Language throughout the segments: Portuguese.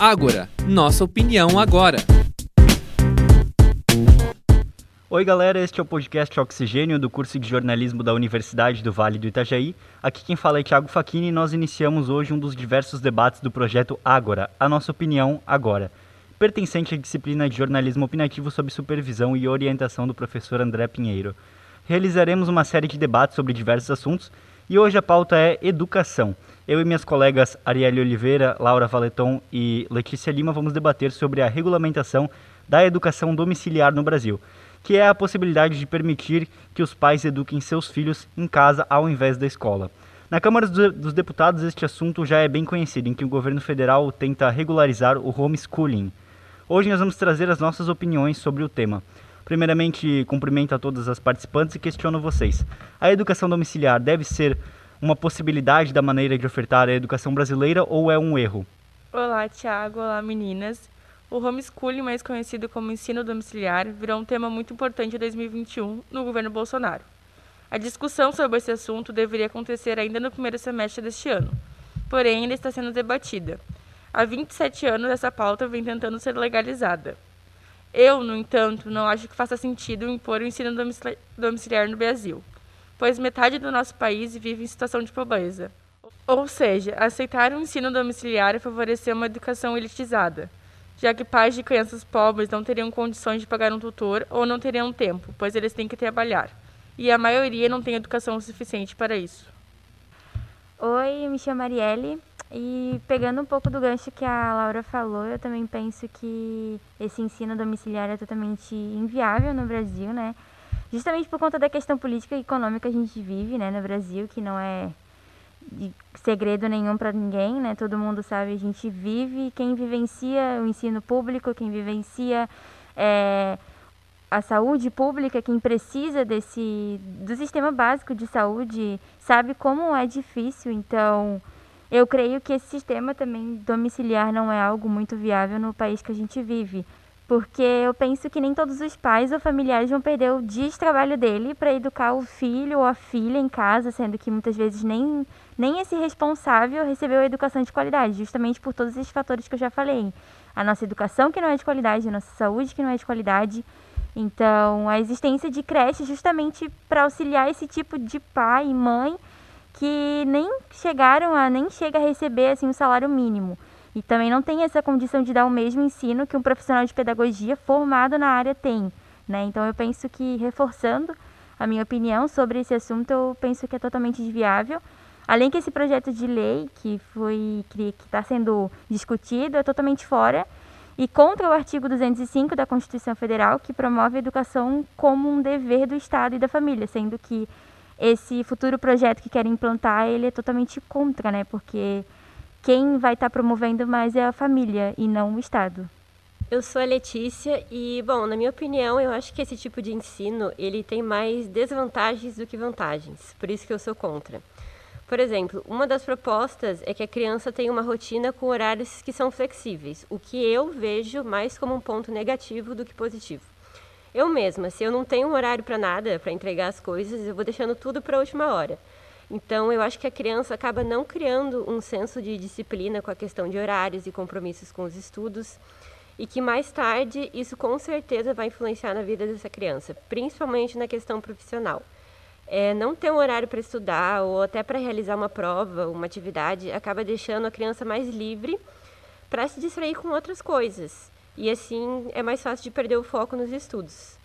Ágora, nossa opinião agora. Oi, galera, este é o podcast Oxigênio do curso de jornalismo da Universidade do Vale do Itajaí. Aqui quem fala é Thiago Facchini e nós iniciamos hoje um dos diversos debates do projeto Ágora, a nossa opinião agora, pertencente à disciplina de jornalismo opinativo sob supervisão e orientação do professor André Pinheiro. Realizaremos uma série de debates sobre diversos assuntos e hoje a pauta é educação. Eu e minhas colegas Arielle Oliveira, Laura Valeton e Letícia Lima vamos debater sobre a regulamentação da educação domiciliar no Brasil que é a possibilidade de permitir que os pais eduquem seus filhos em casa ao invés da escola. Na Câmara dos Deputados, este assunto já é bem conhecido, em que o governo federal tenta regularizar o homeschooling. Hoje nós vamos trazer as nossas opiniões sobre o tema. Primeiramente, cumprimento a todas as participantes e questiono vocês. A educação domiciliar deve ser uma possibilidade da maneira de ofertar a educação brasileira ou é um erro? Olá, Tiago. Olá, meninas. O homeschooling, mais conhecido como ensino domiciliar, virou um tema muito importante em 2021 no governo Bolsonaro. A discussão sobre esse assunto deveria acontecer ainda no primeiro semestre deste ano, porém ainda está sendo debatida. Há 27 anos essa pauta vem tentando ser legalizada. Eu, no entanto, não acho que faça sentido impor o ensino domiciliar no Brasil, pois metade do nosso país vive em situação de pobreza. Ou seja, aceitar o ensino domiciliar é favorecer uma educação elitizada, já que pais de crianças pobres não teriam condições de pagar um tutor ou não teriam tempo, pois eles têm que trabalhar. E a maioria não tem educação suficiente para isso. Oi, me chamo Marielle e pegando um pouco do gancho que a Laura falou, eu também penso que esse ensino domiciliar é totalmente inviável no Brasil, né? Justamente por conta da questão política e econômica que a gente vive, né, no Brasil, que não é segredo nenhum para ninguém, né? Todo mundo sabe, a gente vive, quem vivencia o ensino público, quem vivencia é, a saúde pública, quem precisa desse do sistema básico de saúde, sabe como é difícil. Então, eu creio que esse sistema também domiciliar não é algo muito viável no país que a gente vive porque eu penso que nem todos os pais ou familiares vão perder o dia de trabalho dele para educar o filho ou a filha em casa, sendo que muitas vezes nem, nem esse responsável recebeu a educação de qualidade, justamente por todos esses fatores que eu já falei. A nossa educação que não é de qualidade, a nossa saúde que não é de qualidade. Então, a existência de creche justamente para auxiliar esse tipo de pai e mãe que nem chegaram a nem chega a receber assim o um salário mínimo e também não tem essa condição de dar o mesmo ensino que um profissional de pedagogia formado na área tem. Né? Então eu penso que reforçando a minha opinião sobre esse assunto, eu penso que é totalmente inviável. Além que esse projeto de lei que foi que está sendo discutido é totalmente fora e contra o artigo 205 da Constituição Federal, que promove a educação como um dever do Estado e da família, sendo que esse futuro projeto que querem implantar, ele é totalmente contra, né? Porque quem vai estar tá promovendo mais é a família e não o Estado. Eu sou a Letícia e, bom, na minha opinião, eu acho que esse tipo de ensino, ele tem mais desvantagens do que vantagens, por isso que eu sou contra. Por exemplo, uma das propostas é que a criança tenha uma rotina com horários que são flexíveis, o que eu vejo mais como um ponto negativo do que positivo. Eu mesma, se eu não tenho um horário para nada, para entregar as coisas, eu vou deixando tudo para a última hora. Então, eu acho que a criança acaba não criando um senso de disciplina com a questão de horários e compromissos com os estudos, e que mais tarde isso com certeza vai influenciar na vida dessa criança, principalmente na questão profissional. É, não ter um horário para estudar ou até para realizar uma prova, uma atividade, acaba deixando a criança mais livre para se distrair com outras coisas. E assim é mais fácil de perder o foco nos estudos.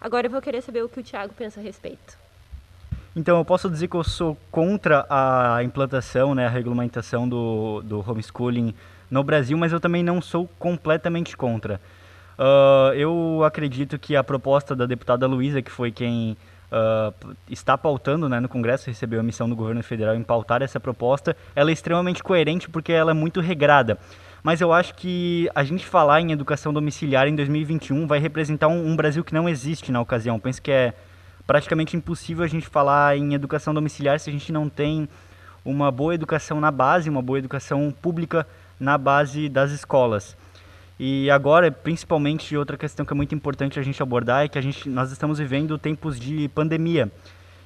Agora eu vou querer saber o que o Tiago pensa a respeito. Então, eu posso dizer que eu sou contra a implantação, né, a regulamentação do, do homeschooling no Brasil, mas eu também não sou completamente contra. Uh, eu acredito que a proposta da deputada Luísa, que foi quem uh, está pautando né, no Congresso, recebeu a missão do governo federal em pautar essa proposta, ela é extremamente coerente porque ela é muito regrada. Mas eu acho que a gente falar em educação domiciliar em 2021 vai representar um, um Brasil que não existe na ocasião. Penso que é praticamente impossível a gente falar em educação domiciliar se a gente não tem uma boa educação na base, uma boa educação pública na base das escolas. E agora, principalmente, outra questão que é muito importante a gente abordar é que a gente, nós estamos vivendo tempos de pandemia.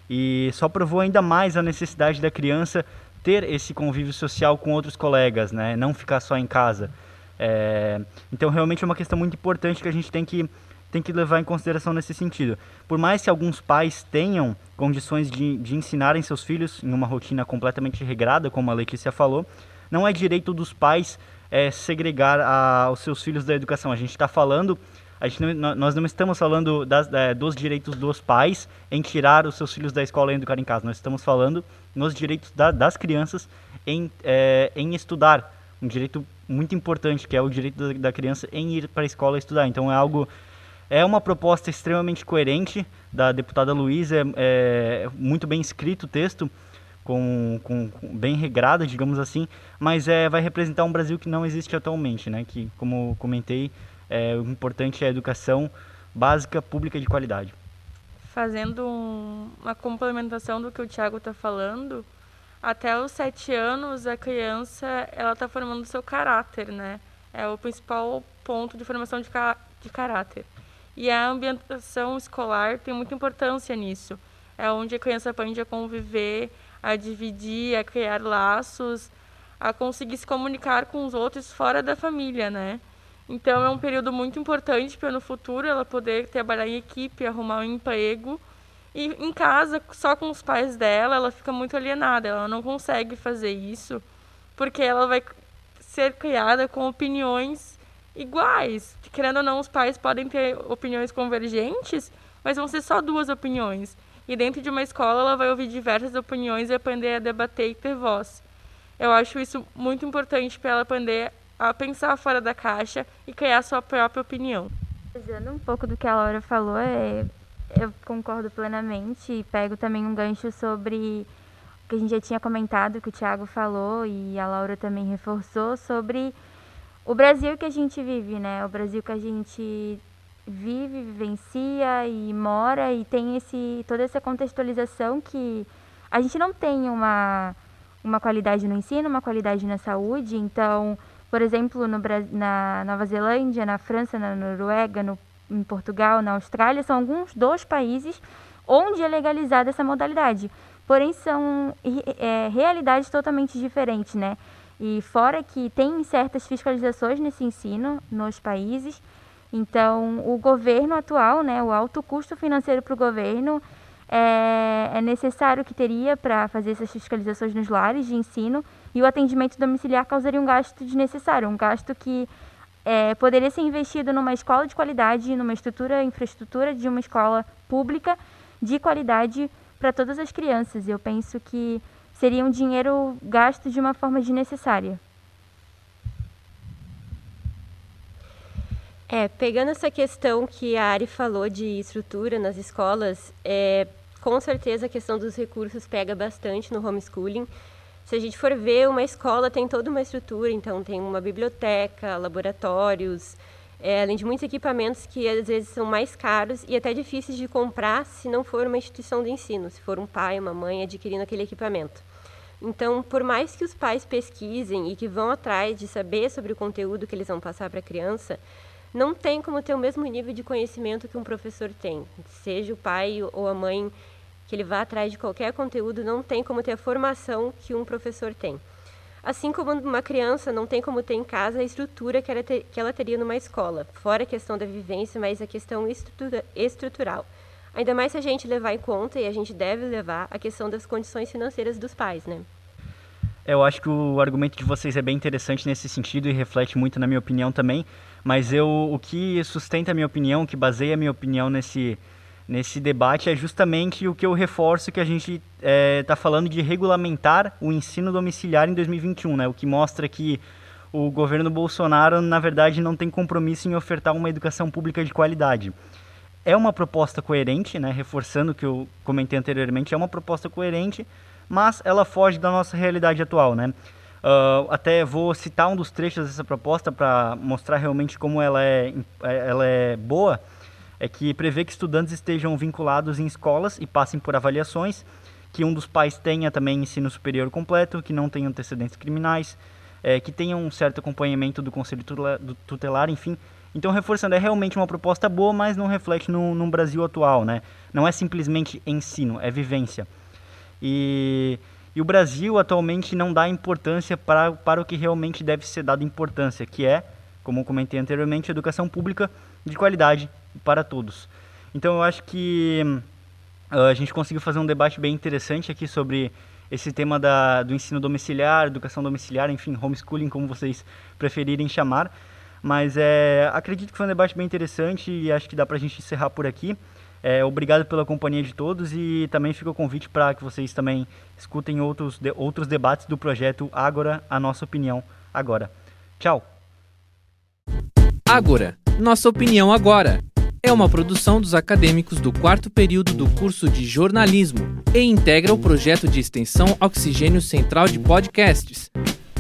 E só provou ainda mais a necessidade da criança ter esse convívio social com outros colegas, né? não ficar só em casa. É, então, realmente é uma questão muito importante que a gente tem que, tem que levar em consideração nesse sentido. Por mais que alguns pais tenham condições de, de ensinarem seus filhos em uma rotina completamente regrada, como a Letícia falou, não é direito dos pais é, segregar a, os seus filhos da educação. A gente está falando, a gente não, nós não estamos falando das, é, dos direitos dos pais em tirar os seus filhos da escola e educar em casa. Nós estamos falando nos direitos da, das crianças em, é, em estudar. Um direito muito importante, que é o direito da, da criança em ir para a escola estudar. Então é algo é uma proposta extremamente coerente da deputada Luísa, é, é, muito bem escrito o texto, com, com, com, bem regrada, digamos assim, mas é, vai representar um Brasil que não existe atualmente, né? Que, como comentei, é, o importante é a educação básica pública de qualidade. Fazendo um, uma complementação do que o Tiago está falando, até os sete anos a criança ela está formando seu caráter, né? É o principal ponto de formação de, de caráter. E a ambientação escolar tem muita importância nisso. É onde a criança aprende a conviver, a dividir, a criar laços, a conseguir se comunicar com os outros fora da família, né? Então é um período muito importante para no futuro ela poder trabalhar em equipe, arrumar um emprego. E em casa, só com os pais dela, ela fica muito alienada, ela não consegue fazer isso, porque ela vai ser criada com opiniões iguais. Querendo ou não, os pais podem ter opiniões convergentes, mas vão ser só duas opiniões. E dentro de uma escola ela vai ouvir diversas opiniões e aprender a debater e ter voz. Eu acho isso muito importante para ela aprender a pensar fora da caixa e criar sua própria opinião. Usando um pouco do que a Laura falou, é, eu concordo plenamente e pego também um gancho sobre o que a gente já tinha comentado, que o Thiago falou e a Laura também reforçou, sobre o Brasil que a gente vive, né? O Brasil que a gente vive, vivencia e mora e tem esse toda essa contextualização que a gente não tem uma uma qualidade no ensino, uma qualidade na saúde. Então, por exemplo, no, na Nova Zelândia, na França, na Noruega, no, em Portugal, na Austrália, são alguns dos países onde é legalizada essa modalidade. Porém, são é, realidades totalmente diferentes, né? E fora que tem certas fiscalizações nesse ensino nos países, então, o governo atual, né, o alto custo financeiro para o governo é, é, necessário que teria para fazer essas fiscalizações nos lares de ensino e o atendimento domiciliar causaria um gasto desnecessário, um gasto que é, poderia ser investido numa escola de qualidade, numa estrutura, infraestrutura de uma escola pública de qualidade para todas as crianças. Eu penso que seria um dinheiro gasto de uma forma desnecessária. É, pegando essa questão que a Ari falou de estrutura nas escolas, é, com certeza a questão dos recursos pega bastante no homeschooling. Se a gente for ver, uma escola tem toda uma estrutura, então tem uma biblioteca, laboratórios, é, além de muitos equipamentos que às vezes são mais caros e até difíceis de comprar se não for uma instituição de ensino, se for um pai, uma mãe adquirindo aquele equipamento. Então, por mais que os pais pesquisem e que vão atrás de saber sobre o conteúdo que eles vão passar para a criança, não tem como ter o mesmo nível de conhecimento que um professor tem. Seja o pai ou a mãe que ele vá atrás de qualquer conteúdo, não tem como ter a formação que um professor tem. Assim como uma criança não tem como ter em casa a estrutura que ela, ter, que ela teria numa escola, fora a questão da vivência, mas a questão estrutura, estrutural. Ainda mais se a gente levar em conta, e a gente deve levar, a questão das condições financeiras dos pais, né? Eu acho que o argumento de vocês é bem interessante nesse sentido e reflete muito na minha opinião também, mas eu, o que sustenta a minha opinião, o que baseia a minha opinião nesse, nesse debate é justamente o que eu reforço que a gente está é, tá falando de regulamentar o ensino domiciliar em 2021, né? o que mostra que o governo Bolsonaro, na verdade, não tem compromisso em ofertar uma educação pública de qualidade. É uma proposta coerente, né? reforçando o que eu comentei anteriormente, é uma proposta coerente, mas ela foge da nossa realidade atual. Né? Uh, até vou citar um dos trechos dessa proposta para mostrar realmente como ela é, é, ela é boa. É que prevê que estudantes estejam vinculados em escolas e passem por avaliações, que um dos pais tenha também ensino superior completo, que não tenha antecedentes criminais, é, que tenha um certo acompanhamento do conselho tutelar, enfim. Então, reforçando, é realmente uma proposta boa, mas não reflete no, no Brasil atual, né? Não é simplesmente ensino, é vivência. E e o Brasil atualmente não dá importância para, para o que realmente deve ser dado importância, que é como comentei anteriormente, educação pública de qualidade para todos. Então eu acho que uh, a gente conseguiu fazer um debate bem interessante aqui sobre esse tema da, do ensino domiciliar, educação domiciliar, enfim, homeschooling, como vocês preferirem chamar. Mas é, acredito que foi um debate bem interessante e acho que dá para a gente encerrar por aqui. É, obrigado pela companhia de todos e também fica o convite para que vocês também escutem outros, de, outros debates do projeto Agora, a nossa opinião agora. Tchau! Agora, nossa opinião agora. É uma produção dos acadêmicos do quarto período do curso de jornalismo e integra o projeto de extensão Oxigênio Central de Podcasts.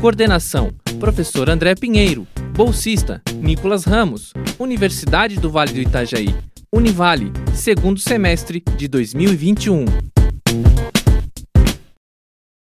Coordenação: Professor André Pinheiro. Bolsista: Nicolas Ramos. Universidade do Vale do Itajaí. Univale, segundo semestre de 2021.